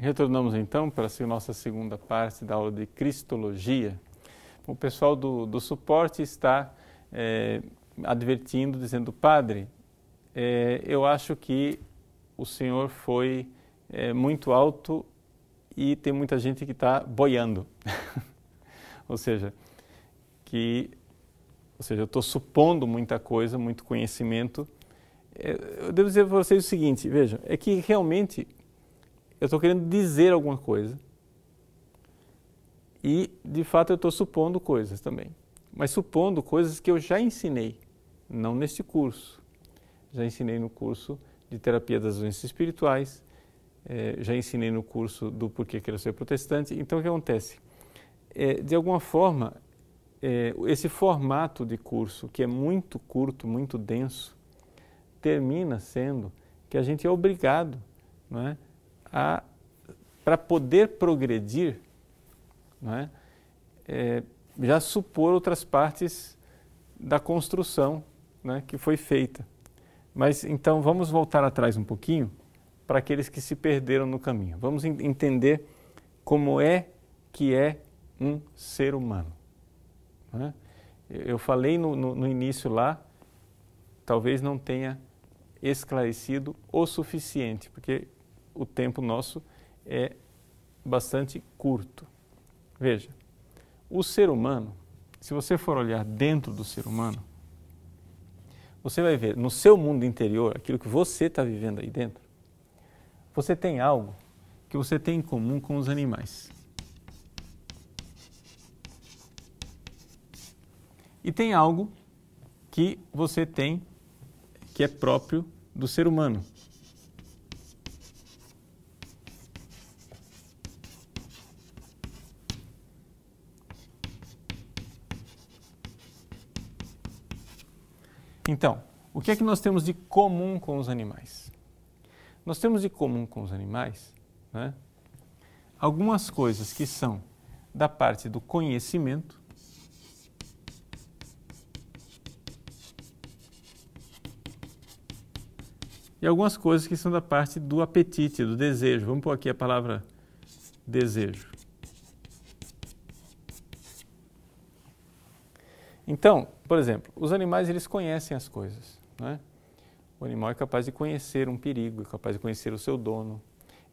Retornamos então para a nossa segunda parte da aula de Cristologia. O pessoal do, do suporte está é, advertindo, dizendo: Padre, é, eu acho que o senhor foi é, muito alto e tem muita gente que está boiando. ou seja, que, ou seja, eu estou supondo muita coisa, muito conhecimento. É, eu devo dizer para vocês o seguinte: vejam, é que realmente eu estou querendo dizer alguma coisa e, de fato, eu estou supondo coisas também. Mas supondo coisas que eu já ensinei, não neste curso. Já ensinei no curso de terapia das doenças espirituais, é, já ensinei no curso do porquê quero ser protestante. Então, o que acontece? É, de alguma forma, é, esse formato de curso, que é muito curto, muito denso, termina sendo que a gente é obrigado não é, para poder progredir, é, é, já supor outras partes da construção né, que foi feita. Mas então vamos voltar atrás um pouquinho para aqueles que se perderam no caminho. Vamos entender como é que é um ser humano. Né? Eu falei no, no, no início lá, talvez não tenha esclarecido o suficiente, porque o tempo nosso é bastante curto. Veja, o ser humano, se você for olhar dentro do ser humano, você vai ver no seu mundo interior, aquilo que você está vivendo aí dentro, você tem algo que você tem em comum com os animais. E tem algo que você tem que é próprio do ser humano. Então, o que é que nós temos de comum com os animais? Nós temos de comum com os animais né, algumas coisas que são da parte do conhecimento, e algumas coisas que são da parte do apetite, do desejo. Vamos pôr aqui a palavra desejo. Então, por exemplo, os animais eles conhecem as coisas. Né? O animal é capaz de conhecer um perigo, é capaz de conhecer o seu dono,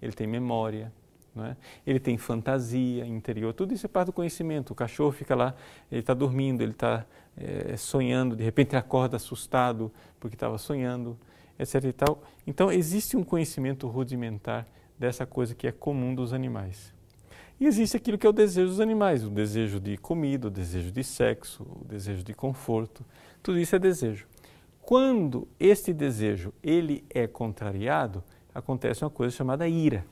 ele tem memória, é? ele tem fantasia interior, tudo isso é parte do conhecimento. O cachorro fica lá, ele está dormindo, ele está é, sonhando, de repente acorda assustado porque estava sonhando, etc. E tal. Então existe um conhecimento rudimentar dessa coisa que é comum dos animais. E existe aquilo que é o desejo dos animais, o desejo de comida, o desejo de sexo, o desejo de conforto. Tudo isso é desejo. Quando este desejo ele é contrariado, acontece uma coisa chamada ira.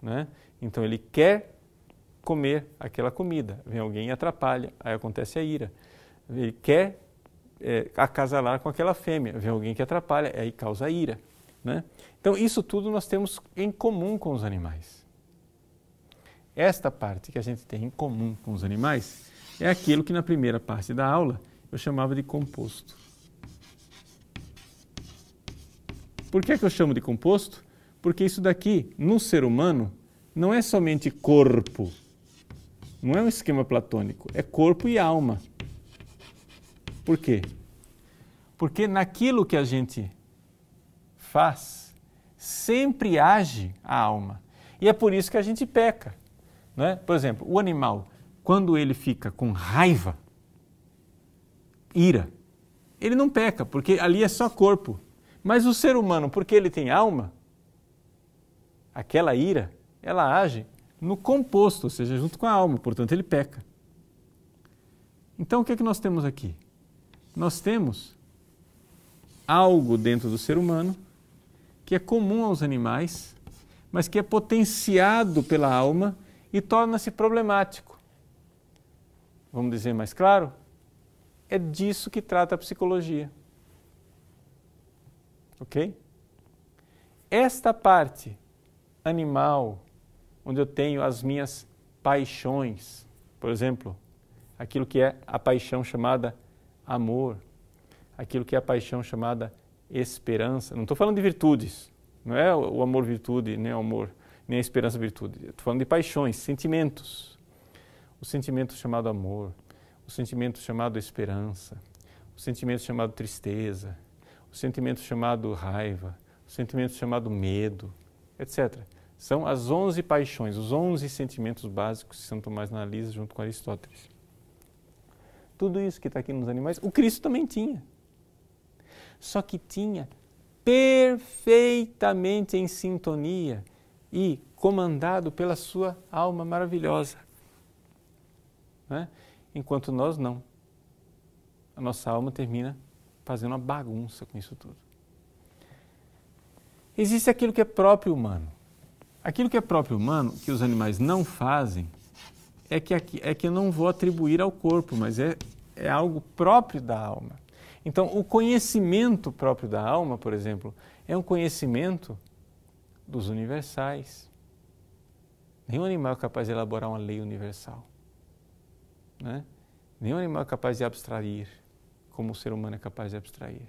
Né? Então ele quer comer aquela comida, vem alguém e atrapalha, aí acontece a ira. Ele quer é, acasalar com aquela fêmea, vem alguém que atrapalha, aí causa a ira. Né? Então isso tudo nós temos em comum com os animais. Esta parte que a gente tem em comum com os animais é aquilo que na primeira parte da aula eu chamava de composto. Por que, é que eu chamo de composto? Porque isso daqui, no ser humano, não é somente corpo, não é um esquema platônico, é corpo e alma. Por quê? Porque naquilo que a gente faz, sempre age a alma. E é por isso que a gente peca. Né? Por exemplo, o animal, quando ele fica com raiva, ira, ele não peca, porque ali é só corpo. Mas o ser humano, porque ele tem alma, aquela ira, ela age no composto, ou seja, junto com a alma, portanto ele peca. Então o que é que nós temos aqui? Nós temos algo dentro do ser humano que é comum aos animais, mas que é potenciado pela alma e torna-se problemático. Vamos dizer mais claro? É disso que trata a psicologia. Ok? Esta parte animal, onde eu tenho as minhas paixões, por exemplo, aquilo que é a paixão chamada amor, aquilo que é a paixão chamada esperança. Não estou falando de virtudes, não é o amor-virtude, nem o amor nem a esperança virtude. Estou falando de paixões, sentimentos. O sentimento chamado amor, o sentimento chamado esperança, o sentimento chamado tristeza, o sentimento chamado raiva, o sentimento chamado medo, etc. São as onze paixões, os onze sentimentos básicos que São Tomás analisa junto com Aristóteles. Tudo isso que está aqui nos animais, o Cristo também tinha. Só que tinha perfeitamente em sintonia e comandado pela sua alma maravilhosa. Né? Enquanto nós não. A nossa alma termina fazendo uma bagunça com isso tudo. Existe aquilo que é próprio humano. Aquilo que é próprio humano, que os animais não fazem, é que, é que eu não vou atribuir ao corpo, mas é, é algo próprio da alma. Então, o conhecimento próprio da alma, por exemplo, é um conhecimento dos universais. Nenhum animal é capaz de elaborar uma lei universal. Né? Nenhum animal é capaz de abstrair como o ser humano é capaz de abstrair.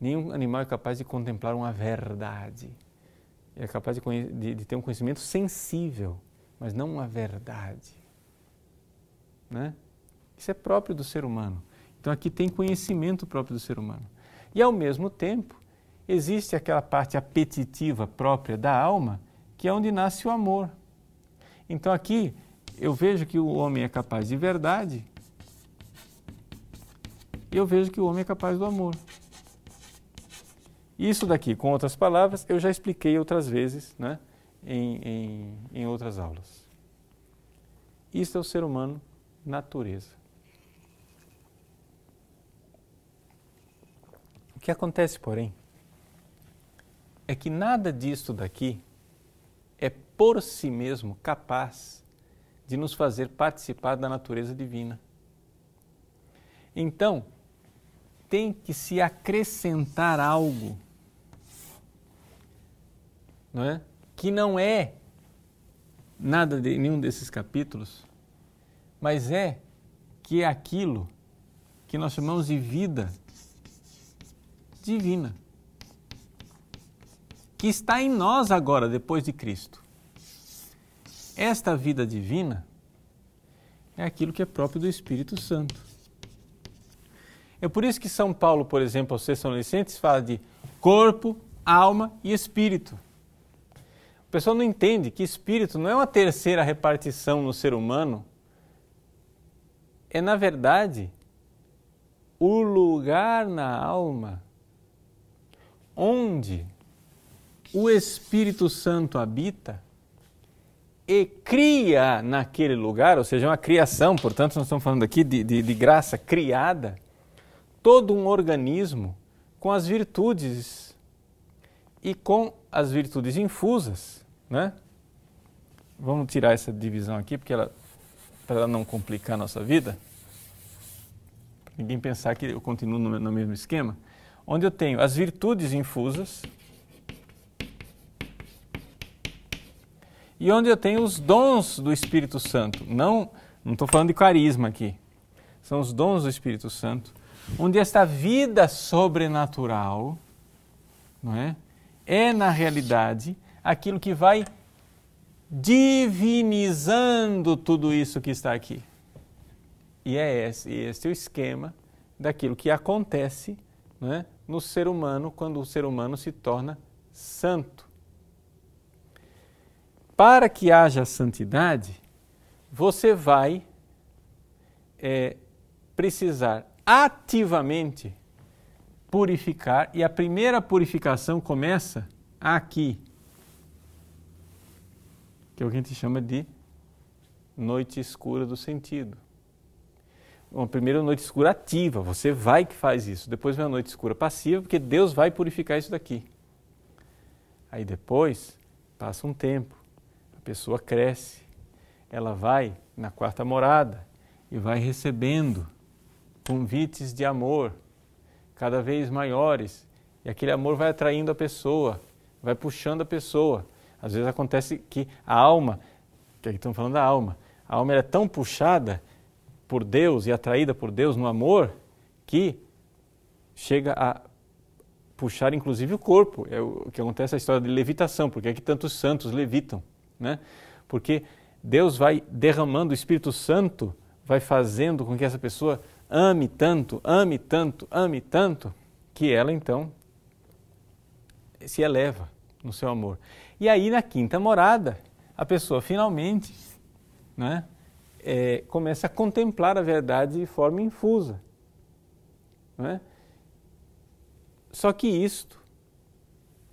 Nenhum animal é capaz de contemplar uma verdade é capaz de, de, de ter um conhecimento sensível, mas não uma verdade. Né? Isso é próprio do ser humano. Então aqui tem conhecimento próprio do ser humano. E ao mesmo tempo, existe aquela parte apetitiva própria da alma, que é onde nasce o amor. Então aqui eu vejo que o homem é capaz de verdade e eu vejo que o homem é capaz do amor. Isso daqui, com outras palavras, eu já expliquei outras vezes né, em, em, em outras aulas. Isso é o ser humano natureza. O que acontece, porém, é que nada disto daqui é por si mesmo capaz de nos fazer participar da natureza divina. Então, tem que se acrescentar algo não é? que não é nada de nenhum desses capítulos, mas é que é aquilo que nós chamamos de vida divina, que está em nós agora, depois de Cristo. Esta vida divina é aquilo que é próprio do Espírito Santo. É por isso que São Paulo, por exemplo, aos Tessalonicenses, fala de corpo, alma e espírito pessoal não entende que espírito não é uma terceira repartição no ser humano. É, na verdade, o lugar na alma onde o Espírito Santo habita e cria naquele lugar, ou seja, uma criação, portanto, nós estamos falando aqui de, de, de graça criada, todo um organismo com as virtudes e com as virtudes infusas né? Vamos tirar essa divisão aqui, porque ela, para ela não complicar a nossa vida, ninguém pensar que eu continuo no, no mesmo esquema, onde eu tenho as virtudes infusas e onde eu tenho os dons do Espírito Santo. Não não estou falando de carisma aqui. São os dons do Espírito Santo, onde esta vida sobrenatural, não é, é na realidade aquilo que vai divinizando tudo isso que está aqui. E é esse, esse é o esquema daquilo que acontece né, no ser humano quando o ser humano se torna santo. Para que haja santidade, você vai é, precisar ativamente purificar, e a primeira purificação começa aqui, que é o que a gente chama de noite escura do sentido. Uma primeira noite escura ativa, você vai que faz isso. Depois vem a noite escura passiva, porque Deus vai purificar isso daqui. Aí depois passa um tempo, a pessoa cresce, ela vai na quarta morada e vai recebendo convites de amor cada vez maiores, e aquele amor vai atraindo a pessoa, vai puxando a pessoa. Às vezes acontece que a alma, que aqui estamos falando da alma, a alma é tão puxada por Deus e atraída por Deus no amor que chega a puxar inclusive o corpo. É o que acontece a história de levitação, porque é que tantos santos levitam, né? Porque Deus vai derramando o Espírito Santo, vai fazendo com que essa pessoa ame tanto, ame tanto, ame tanto, que ela então se eleva no seu amor. E aí na quinta morada, a pessoa finalmente né, é, começa a contemplar a verdade de forma infusa. Né? Só que isto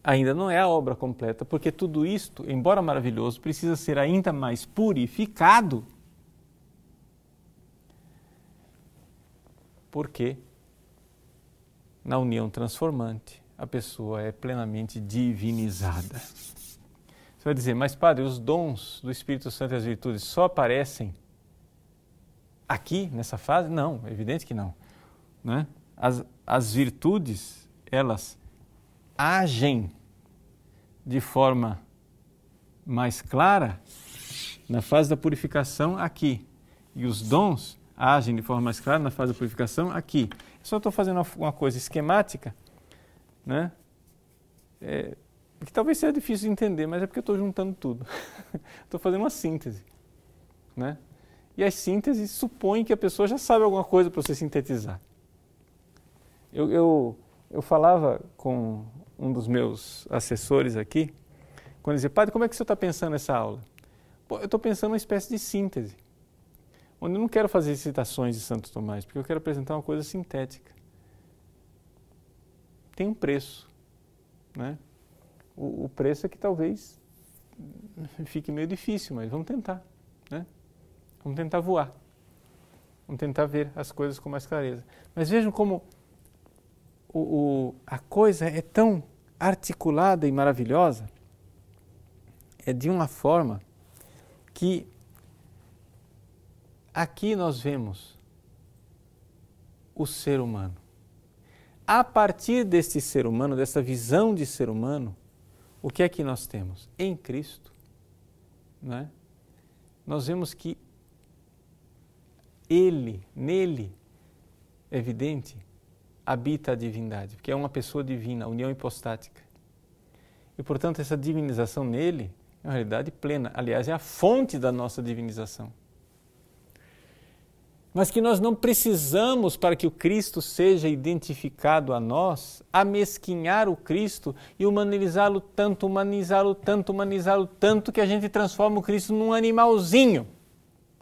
ainda não é a obra completa, porque tudo isto, embora maravilhoso, precisa ser ainda mais purificado. Porque na união transformante a pessoa é plenamente divinizada. Você vai dizer, mas padre, os dons do Espírito Santo e as virtudes só aparecem aqui, nessa fase? Não, é evidente que não. Né? As, as virtudes, elas agem de forma mais clara na fase da purificação aqui. E os dons agem de forma mais clara na fase da purificação aqui. Só estou fazendo uma coisa esquemática, né? É, que talvez seja difícil de entender, mas é porque eu estou juntando tudo. Estou fazendo uma síntese, né? E as sínteses supõem que a pessoa já sabe alguma coisa para você sintetizar. Eu, eu, eu falava com um dos meus assessores aqui, quando ele dizia, padre, como é que você está pensando nessa aula? Pô, eu estou pensando uma espécie de síntese, onde eu não quero fazer citações de Santo Tomás, porque eu quero apresentar uma coisa sintética. Tem um preço, né? O, o preço é que talvez fique meio difícil, mas vamos tentar, né? Vamos tentar voar. Vamos tentar ver as coisas com mais clareza. Mas vejam como o, o, a coisa é tão articulada e maravilhosa, é de uma forma que aqui nós vemos o ser humano. A partir deste ser humano, dessa visão de ser humano, o que é que nós temos? Em Cristo, né? nós vemos que Ele, nele, é evidente, habita a divindade, porque é uma pessoa divina, a união hipostática. E, portanto, essa divinização nele é uma realidade plena. Aliás, é a fonte da nossa divinização. Mas que nós não precisamos, para que o Cristo seja identificado a nós, amesquinhar o Cristo e humanizá-lo tanto, humanizá-lo tanto, humanizá-lo tanto, que a gente transforma o Cristo num animalzinho,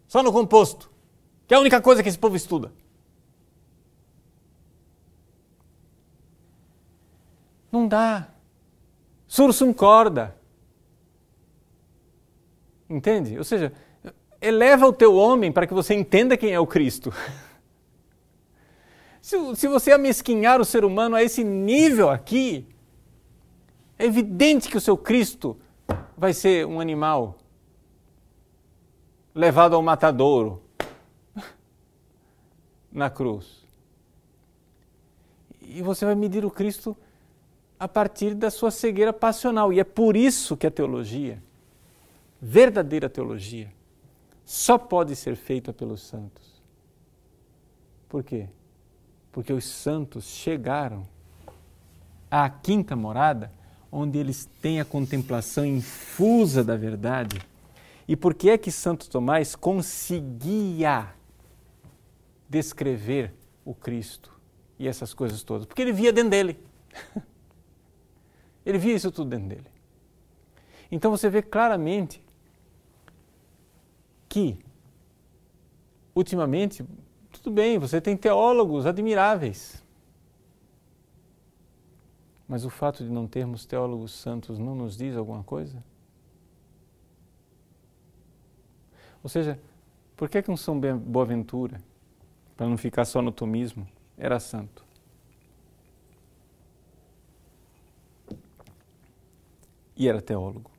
só no composto, que é a única coisa que esse povo estuda. Não dá. Sursum corda. Entende? Ou seja, eleva o teu homem para que você entenda quem é o Cristo. Se, se você amesquinhar o ser humano a esse nível aqui, é evidente que o seu Cristo vai ser um animal levado ao matadouro na cruz. E você vai medir o Cristo a partir da sua cegueira passional. E é por isso que a teologia, verdadeira teologia, só pode ser feita pelos santos. Por quê? Porque os santos chegaram à quinta morada, onde eles têm a contemplação infusa da verdade. E por que é que Santo Tomás conseguia descrever o Cristo e essas coisas todas? Porque ele via dentro dele. Ele via isso tudo dentro dele. Então você vê claramente que, ultimamente, tudo bem, você tem teólogos admiráveis. Mas o fato de não termos teólogos santos não nos diz alguma coisa? Ou seja, por que, que um São Boaventura, para não ficar só no tomismo, era santo? E era teólogo?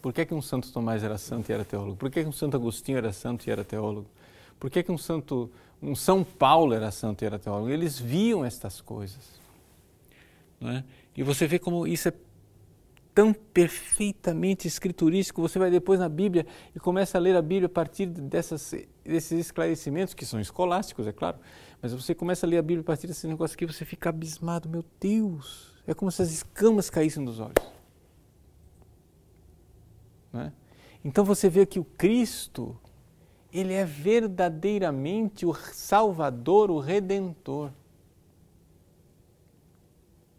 Por que, que um Santo Tomás era santo e era teólogo? Por que, que um Santo Agostinho era santo e era teólogo? Por que, que um, santo, um São Paulo era santo e era teólogo? Eles viam estas coisas. Não é? E você vê como isso é tão perfeitamente escriturístico. Você vai depois na Bíblia e começa a ler a Bíblia a partir dessas, desses esclarecimentos, que são escolásticos, é claro, mas você começa a ler a Bíblia a partir desse negócio aqui, você fica abismado, meu Deus, é como se as escamas caíssem dos olhos. É? Então você vê que o Cristo, ele é verdadeiramente o Salvador, o Redentor.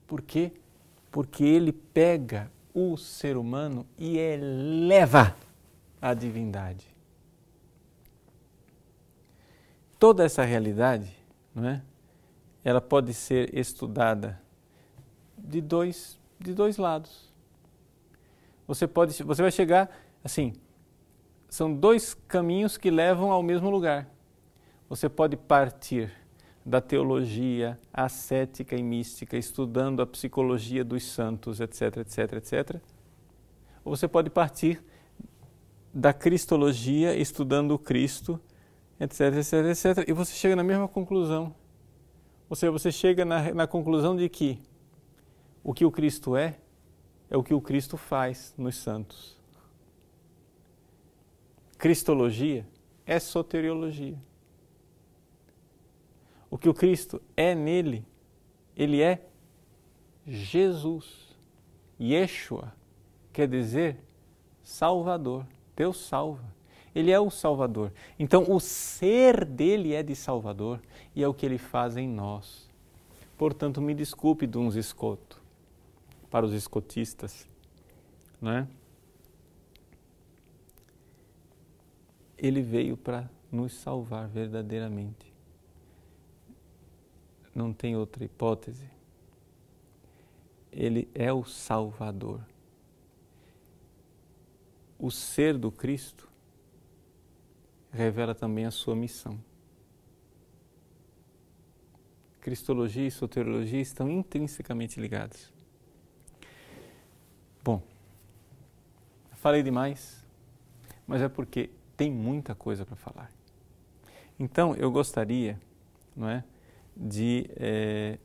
Por quê? Porque ele pega o ser humano e eleva a divindade. Toda essa realidade, não é? Ela pode ser estudada de dois de dois lados. Você pode você vai chegar assim, são dois caminhos que levam ao mesmo lugar. Você pode partir da teologia ascética e mística, estudando a psicologia dos santos, etc, etc, etc. Ou você pode partir da cristologia, estudando o Cristo, etc, etc, etc, e você chega na mesma conclusão. Ou seja, você chega na, na conclusão de que o que o Cristo é, é o que o Cristo faz nos santos. Cristologia é soteriologia. O que o Cristo é nele, ele é Jesus. Yeshua quer dizer Salvador. Deus salva. Ele é o Salvador. Então, o ser dele é de Salvador e é o que ele faz em nós. Portanto, me desculpe de uns escoto, para os escotistas, não é? Ele veio para nos salvar verdadeiramente não tem outra hipótese. Ele é o Salvador. O ser do Cristo revela também a sua missão. Cristologia e soteriologia estão intrinsecamente ligados. Falei demais, mas é porque tem muita coisa para falar. Então, eu gostaria, não é? de é,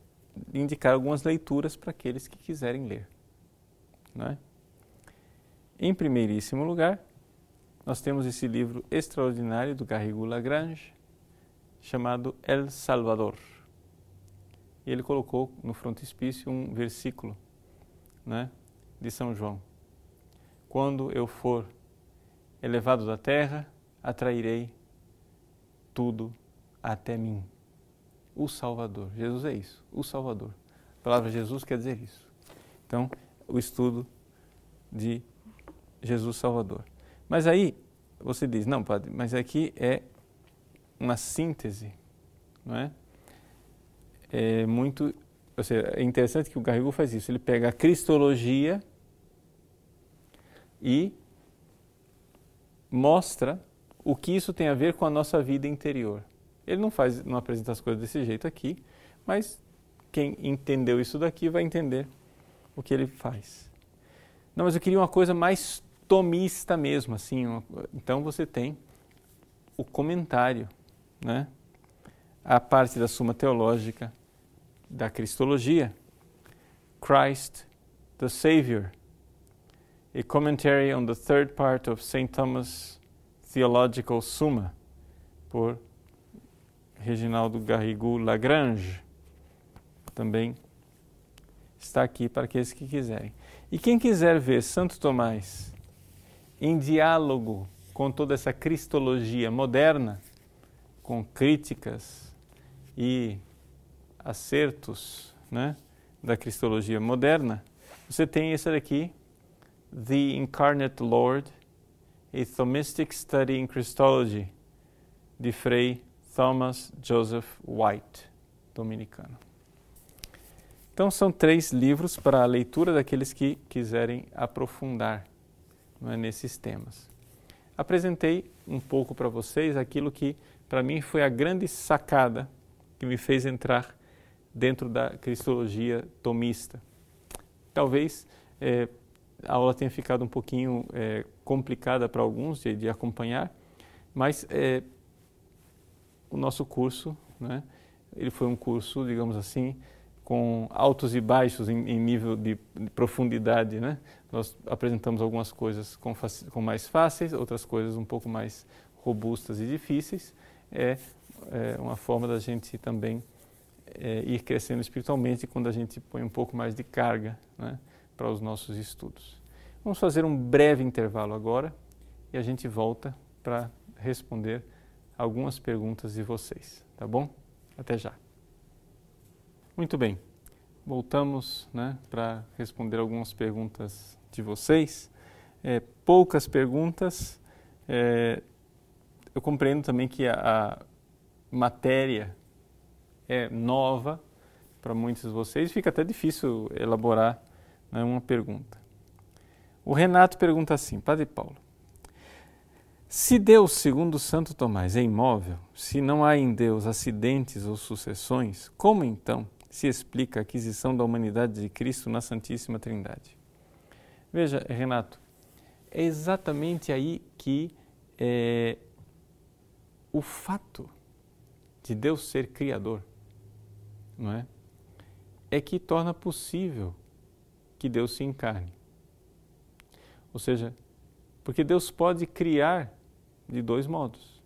indicar algumas leituras para aqueles que quiserem ler. Não é? Em primeiríssimo lugar, nós temos esse livro extraordinário do Garrigou Lagrange, chamado El Salvador. E ele colocou no frontispício um versículo né, de São João. Quando eu for elevado da terra, atrairei tudo até mim o Salvador. Jesus é isso, o Salvador. A palavra Jesus quer dizer isso. Então, o estudo de Jesus Salvador. Mas aí você diz, não, padre, mas aqui é uma síntese, não é? É muito, ou seja, é interessante que o Garrigou faz isso. Ele pega a cristologia e mostra o que isso tem a ver com a nossa vida interior. Ele não faz, não apresenta as coisas desse jeito aqui, mas quem entendeu isso daqui vai entender o que ele faz. Não, mas eu queria uma coisa mais tomista mesmo, assim. Uma, então você tem o comentário, né? A parte da Suma Teológica da Cristologia, Christ the Savior, a commentary on the third part of St. Thomas Theological Summa, por Reginaldo Garrigou Lagrange, também está aqui para aqueles que quiserem. E quem quiser ver Santo Tomás em diálogo com toda essa cristologia moderna, com críticas e acertos né, da cristologia moderna, você tem esse daqui, The Incarnate Lord, A Thomistic Study in Christology, de Frei Thomas Joseph White, dominicano. Então, são três livros para a leitura daqueles que quiserem aprofundar é, nesses temas. Apresentei um pouco para vocês aquilo que, para mim, foi a grande sacada que me fez entrar dentro da cristologia tomista. Talvez é, a aula tenha ficado um pouquinho é, complicada para alguns de, de acompanhar, mas é, o nosso curso, né, ele foi um curso, digamos assim, com altos e baixos em, em nível de, de, profundidade, né? Nós apresentamos algumas coisas com, com, mais fáceis, outras coisas um pouco mais robustas e difíceis. É, é uma forma da gente também é, ir crescendo espiritualmente quando a gente põe um pouco mais de carga né, para os nossos estudos. Vamos fazer um breve intervalo agora e a gente volta para responder algumas perguntas de vocês, tá bom? Até já. Muito bem, voltamos né, para responder algumas perguntas de vocês. É, poucas perguntas. É, eu compreendo também que a, a matéria é nova para muitos de vocês, fica até difícil elaborar né, uma pergunta. O Renato pergunta assim, Padre Paulo, se Deus, segundo Santo Tomás, é imóvel, se não há em Deus acidentes ou sucessões, como então se explica a aquisição da humanidade de Cristo na Santíssima Trindade. Veja, Renato, é exatamente aí que é, o fato de Deus ser Criador, não é? É que torna possível que Deus se encarne. Ou seja, porque Deus pode criar de dois modos.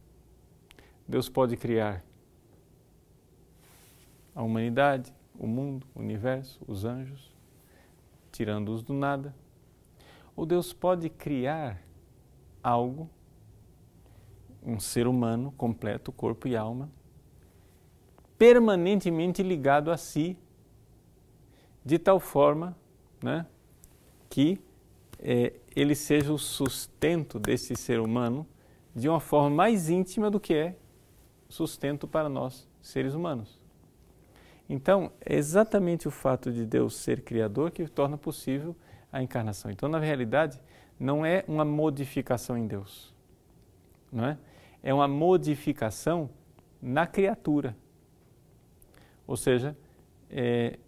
Deus pode criar a humanidade, o mundo, o universo, os anjos, tirando-os do nada. Ou Deus pode criar algo, um ser humano completo, corpo e alma, permanentemente ligado a si, de tal forma né, que é, ele seja o sustento desse ser humano de uma forma mais íntima do que é sustento para nós, seres humanos. Então, é exatamente o fato de Deus ser criador que torna possível a encarnação. Então, na realidade, não é uma modificação em Deus, não é? É uma modificação na criatura. Ou seja, é,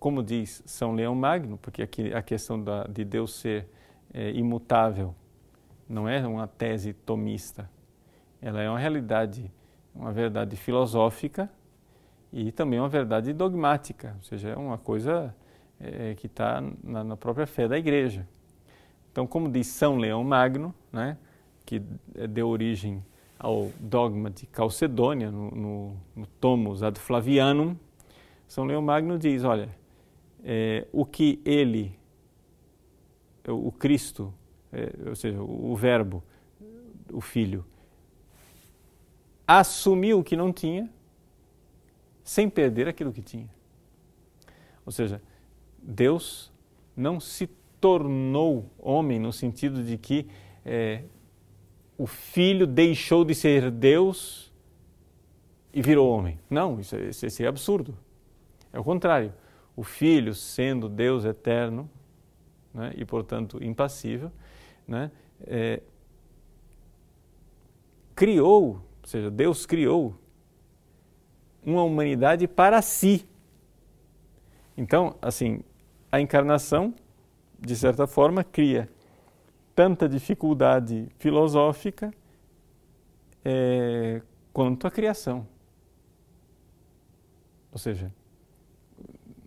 como diz São Leão Magno, porque aqui a questão da, de Deus ser é, imutável não é uma tese tomista, ela é uma realidade, uma verdade filosófica e também uma verdade dogmática, ou seja, é uma coisa é, que está na, na, própria fé da Igreja. Então, como diz São Leão Magno, né, que deu origem ao dogma de Calcedônia, no, no, no Tomus ad Flavianum, São Leão Magno diz, olha, é, o que ele, o Cristo, é, ou seja, o, Verbo, o Filho, assumiu o que não tinha, sem perder aquilo que tinha. Ou seja, Deus não se tornou homem no sentido de que é, o filho deixou de ser Deus e virou homem. Não, isso, é, isso é absurdo. É o contrário. O filho, sendo Deus eterno né, e, portanto, impassível, né, é, criou, ou seja, Deus criou uma humanidade para si. Então, assim, a encarnação, de certa forma, cria tanta dificuldade filosófica é, quanto a criação. Ou seja,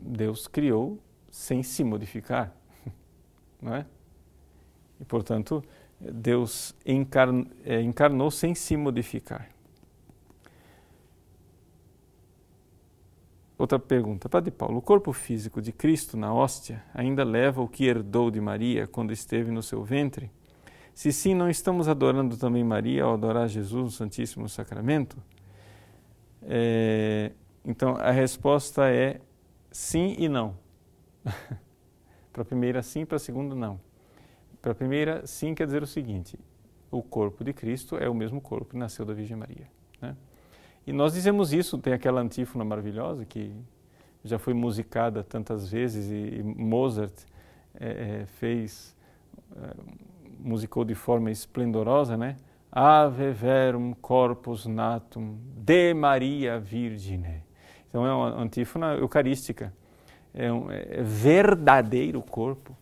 Deus criou sem se modificar, não é? E, portanto, Deus encarnou, é, encarnou sem se modificar. Outra pergunta, Padre Paulo, o corpo físico de Cristo na hóstia ainda leva o que herdou de Maria quando esteve no seu ventre? Se sim, não estamos adorando também Maria ao adorar Jesus no Santíssimo Sacramento? É, então, a resposta é sim e não. para a primeira, sim, para a segunda, não. Para a primeira, sim quer dizer o seguinte: o corpo de Cristo é o mesmo corpo que nasceu da Virgem Maria. Né? E nós dizemos isso, tem aquela antífona maravilhosa que já foi musicada tantas vezes e, e Mozart é, é, fez, é, musicou de forma esplendorosa, né? Ave verum corpus natum de Maria Virgine. Então é uma antífona eucarística, é um é verdadeiro corpo.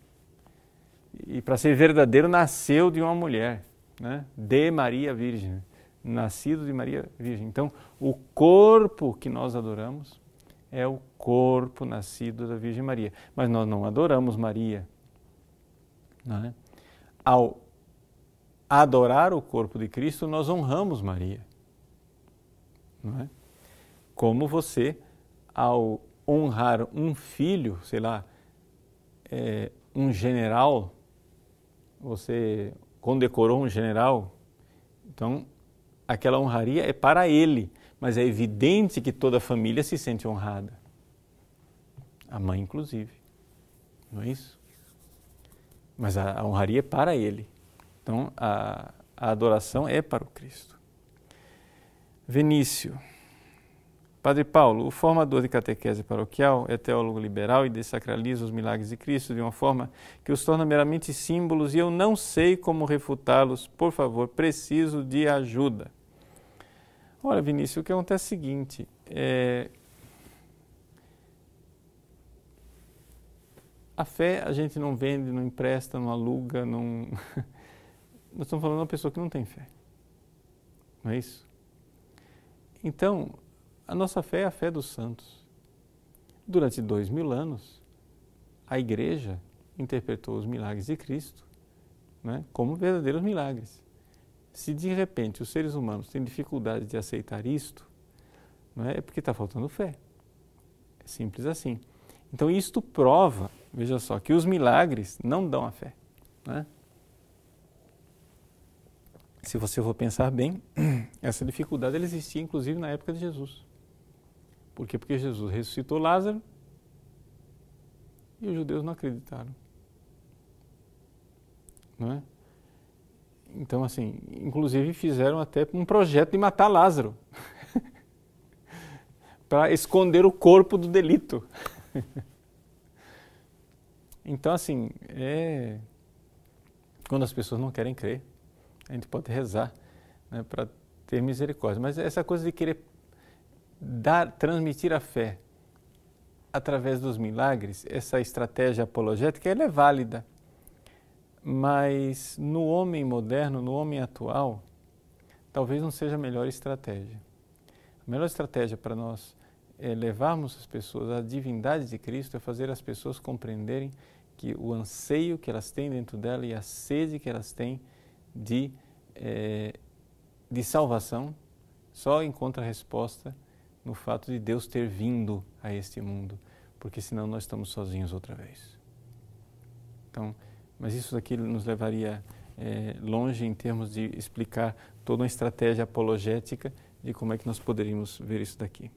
E para ser verdadeiro nasceu de uma mulher, né? De Maria Virgem nascido de Maria Virgem. Então, o corpo que nós adoramos é o corpo nascido da Virgem Maria. Mas nós não adoramos Maria. É? Ao adorar o corpo de Cristo, nós honramos Maria. Não é? Como você, ao honrar um filho, sei lá, é, um general, você condecorou um general, então aquela honraria é para ele, mas é evidente que toda a família se sente honrada. A mãe, inclusive. Não é isso? Mas a, a honraria é para ele. Então a, a adoração é para o Cristo. Venício. Padre Paulo, o formador de catequese paroquial é teólogo liberal e desacraliza os milagres de Cristo de uma forma que os torna meramente símbolos e eu não sei como refutá-los. Por favor, preciso de ajuda. Olha, Vinícius, o que acontece é o seguinte: é... a fé a gente não vende, não empresta, não aluga, não. Nós estamos falando de uma pessoa que não tem fé. Não é isso? Então, a nossa fé é a fé dos santos. Durante dois mil anos, a igreja interpretou os milagres de Cristo né, como verdadeiros milagres. Se de repente os seres humanos têm dificuldade de aceitar isto, é, é porque está faltando fé. É simples assim. Então isto prova, veja só, que os milagres não dão a fé. Né? Se você for pensar bem, essa dificuldade existia inclusive na época de Jesus. Por quê? Porque Jesus ressuscitou Lázaro e os judeus não acreditaram. Não é? Então, assim, inclusive fizeram até um projeto de matar Lázaro para esconder o corpo do delito. então, assim, é... quando as pessoas não querem crer, a gente pode rezar né, para ter misericórdia. Mas essa coisa de querer dar, transmitir a fé através dos milagres, essa estratégia apologética, ela é válida. Mas no homem moderno, no homem atual, talvez não seja a melhor estratégia. A melhor estratégia para nós é levarmos as pessoas à divindade de Cristo, é fazer as pessoas compreenderem que o anseio que elas têm dentro dela e a sede que elas têm de, é, de salvação só encontra resposta no fato de Deus ter vindo a este mundo, porque senão nós estamos sozinhos outra vez. Então, mas isso daqui nos levaria é, longe em termos de explicar toda uma estratégia apologética de como é que nós poderíamos ver isso daqui.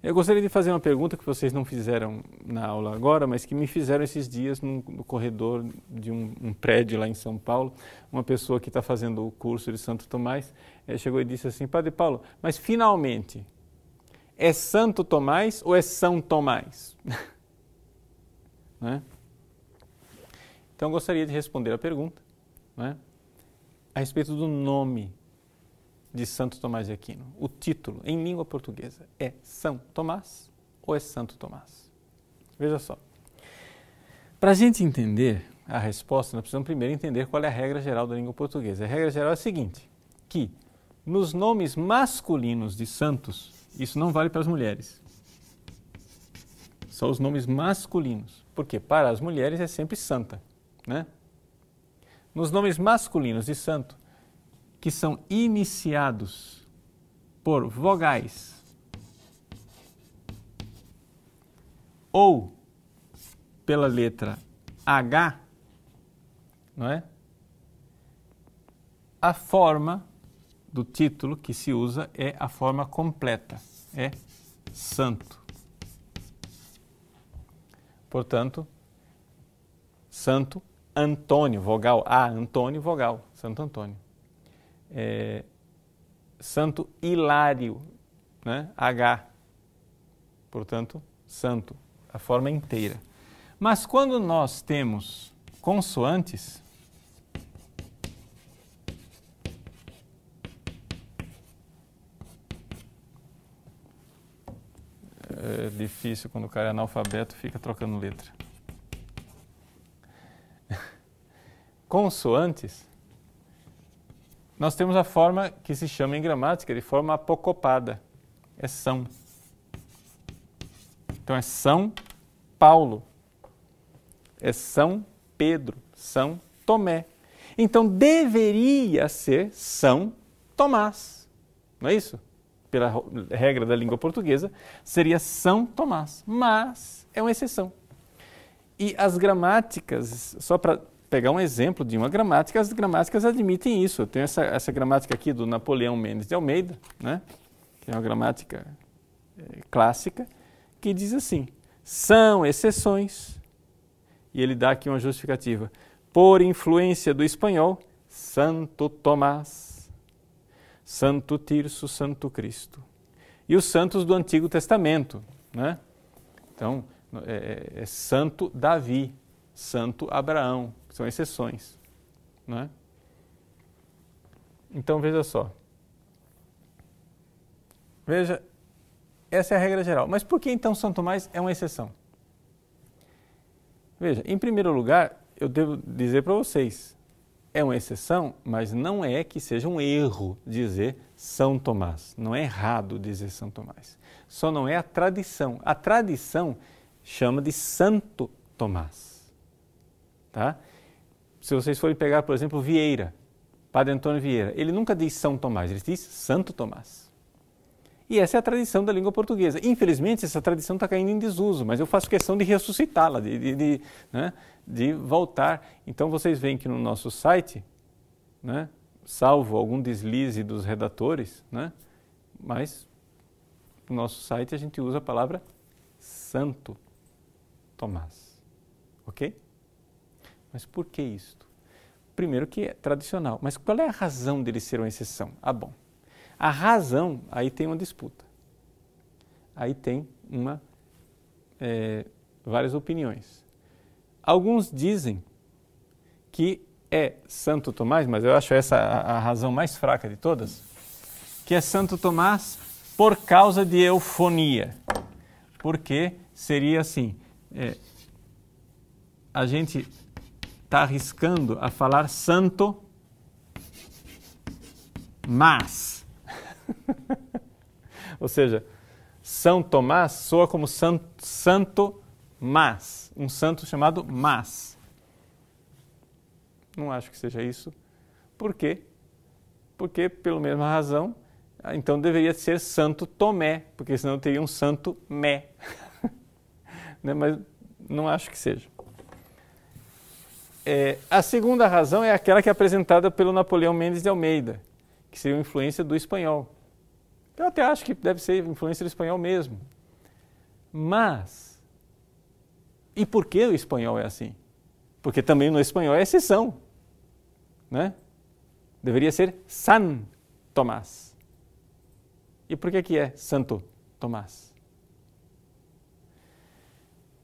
Eu gostaria de fazer uma pergunta que vocês não fizeram na aula agora, mas que me fizeram esses dias no, no corredor de um, um, prédio lá em São Paulo. Uma pessoa que está fazendo o curso de Santo Tomás é, chegou e disse assim: Padre Paulo, mas finalmente é Santo Tomás ou é São Tomás? né? Então, eu gostaria de responder a pergunta né? a respeito do nome de Santo Tomás de Aquino. O título, em língua portuguesa, é São Tomás ou é Santo Tomás? Veja só. Para a gente entender a resposta, nós precisamos primeiro entender qual é a regra geral da língua portuguesa. A regra geral é a seguinte, que nos nomes masculinos de santos, isso não vale para as mulheres. Só os nomes masculinos. Porque para as mulheres é sempre santa. Né? Nos nomes masculinos de santo, que são iniciados por vogais ou pela letra H, não é? A forma do título que se usa é a forma completa, é santo. Portanto, Santo Antônio, vogal A, Antônio, vogal, Santo Antônio. É, Santo Hilário, né? H. Portanto, santo, a forma inteira. Mas quando nós temos consoantes, é difícil quando o cara é analfabeto, fica trocando letra. Consoantes, nós temos a forma que se chama em gramática de forma apocopada. É são. Então é São Paulo, é São Pedro, São Tomé. Então deveria ser São Tomás, não é isso? Pela regra da língua portuguesa, seria São Tomás, mas é uma exceção. E as gramáticas, só para pegar um exemplo de uma gramática, as gramáticas admitem isso. Eu tenho essa, essa gramática aqui do Napoleão Mendes de Almeida, né? que é uma gramática é, clássica, que diz assim: são exceções, e ele dá aqui uma justificativa, por influência do espanhol, Santo Tomás, Santo Tirso, Santo Cristo. E os santos do Antigo Testamento, né? Então, é, é, é Santo Davi, Santo Abraão, são exceções, né? Então, veja só. Veja, essa é a regra geral. Mas por que então São Tomás é uma exceção? Veja, em primeiro lugar, eu devo dizer para vocês, é uma exceção, mas não é que seja um erro dizer São Tomás. Não é errado dizer São Tomás. Só não é a tradição. A tradição chama de Santo Tomás. Tá? Se vocês forem pegar, por exemplo, Vieira, Padre Antônio Vieira, ele nunca diz São Tomás, ele diz Santo Tomás. E essa é a tradição da língua portuguesa. Infelizmente, essa tradição está caindo em desuso, mas eu faço questão de ressuscitá-la, de, de, de, né, de, voltar. Então, vocês veem que no nosso site, né, salvo algum deslize dos redatores, né, mas no nosso site a gente usa a palavra Santo Tomás. Ok? Mas por que isto? Primeiro que é tradicional, mas qual é a razão dele ser uma exceção? Ah, bom. A razão, aí tem uma disputa. Aí tem uma, é, várias opiniões. Alguns dizem que é Santo Tomás, mas eu acho essa a, a razão mais fraca de todas, que é Santo Tomás por causa de eufonia. Porque seria assim, é, a gente está arriscando a falar santo, mas Ou seja, São Tomás soa como santo, santo Mas, um santo chamado Mas. Não acho que seja isso. Por quê? Porque, pela mesma razão, então deveria ser Santo Tomé, porque senão teria um Santo Mé. né? Mas não acho que seja. É, a segunda razão é aquela que é apresentada pelo Napoleão Mendes de Almeida, que seria uma influência do espanhol. Eu até acho que deve ser influência do espanhol mesmo. Mas, e por que o espanhol é assim? Porque também no espanhol é exceção. Né? Deveria ser San Tomás. E por que, que é Santo Tomás?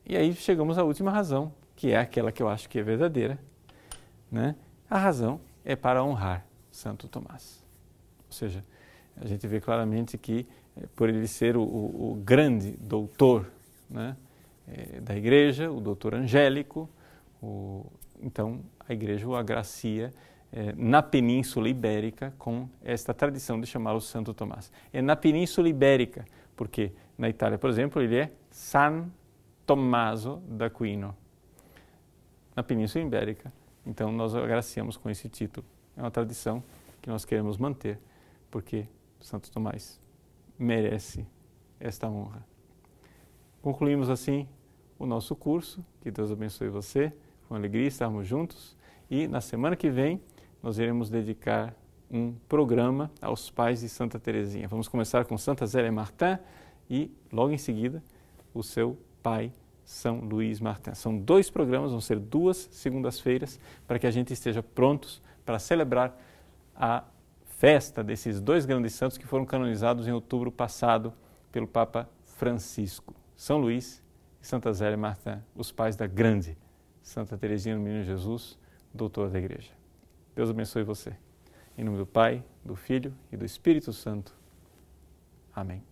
E aí chegamos à última razão, que é aquela que eu acho que é verdadeira. Né? A razão é para honrar Santo Tomás. Ou seja, a gente vê claramente que, eh, por ele ser o, o, grande doutor né, é, da igreja, o doutor angélico, o, então a igreja o agracia é, na Península Ibérica com esta tradição de chamá-lo Santo Tomás. É na Península Ibérica, porque na Itália, por exemplo, ele é San Tommaso d'Aquino. Na Península Ibérica, então nós agraciamos com esse título. É uma tradição que nós queremos manter, porque Santo Tomás merece esta honra. Concluímos assim o nosso curso. Que Deus abençoe você. Foi uma alegria estarmos juntos. E na semana que vem nós iremos dedicar um programa aos pais de Santa Teresinha. Vamos começar com Santa Zélia Martin e logo em seguida o seu pai São Luís Martin. São dois programas, vão ser duas segundas-feiras para que a gente esteja prontos para celebrar a festa desses dois grandes santos que foram canonizados em outubro passado pelo Papa Francisco, São Luís e Santa Zélia Martin, os pais da grande Santa Teresinha do Menino Jesus, doutora da Igreja. Deus abençoe você. Em nome do Pai, do Filho e do Espírito Santo. Amém.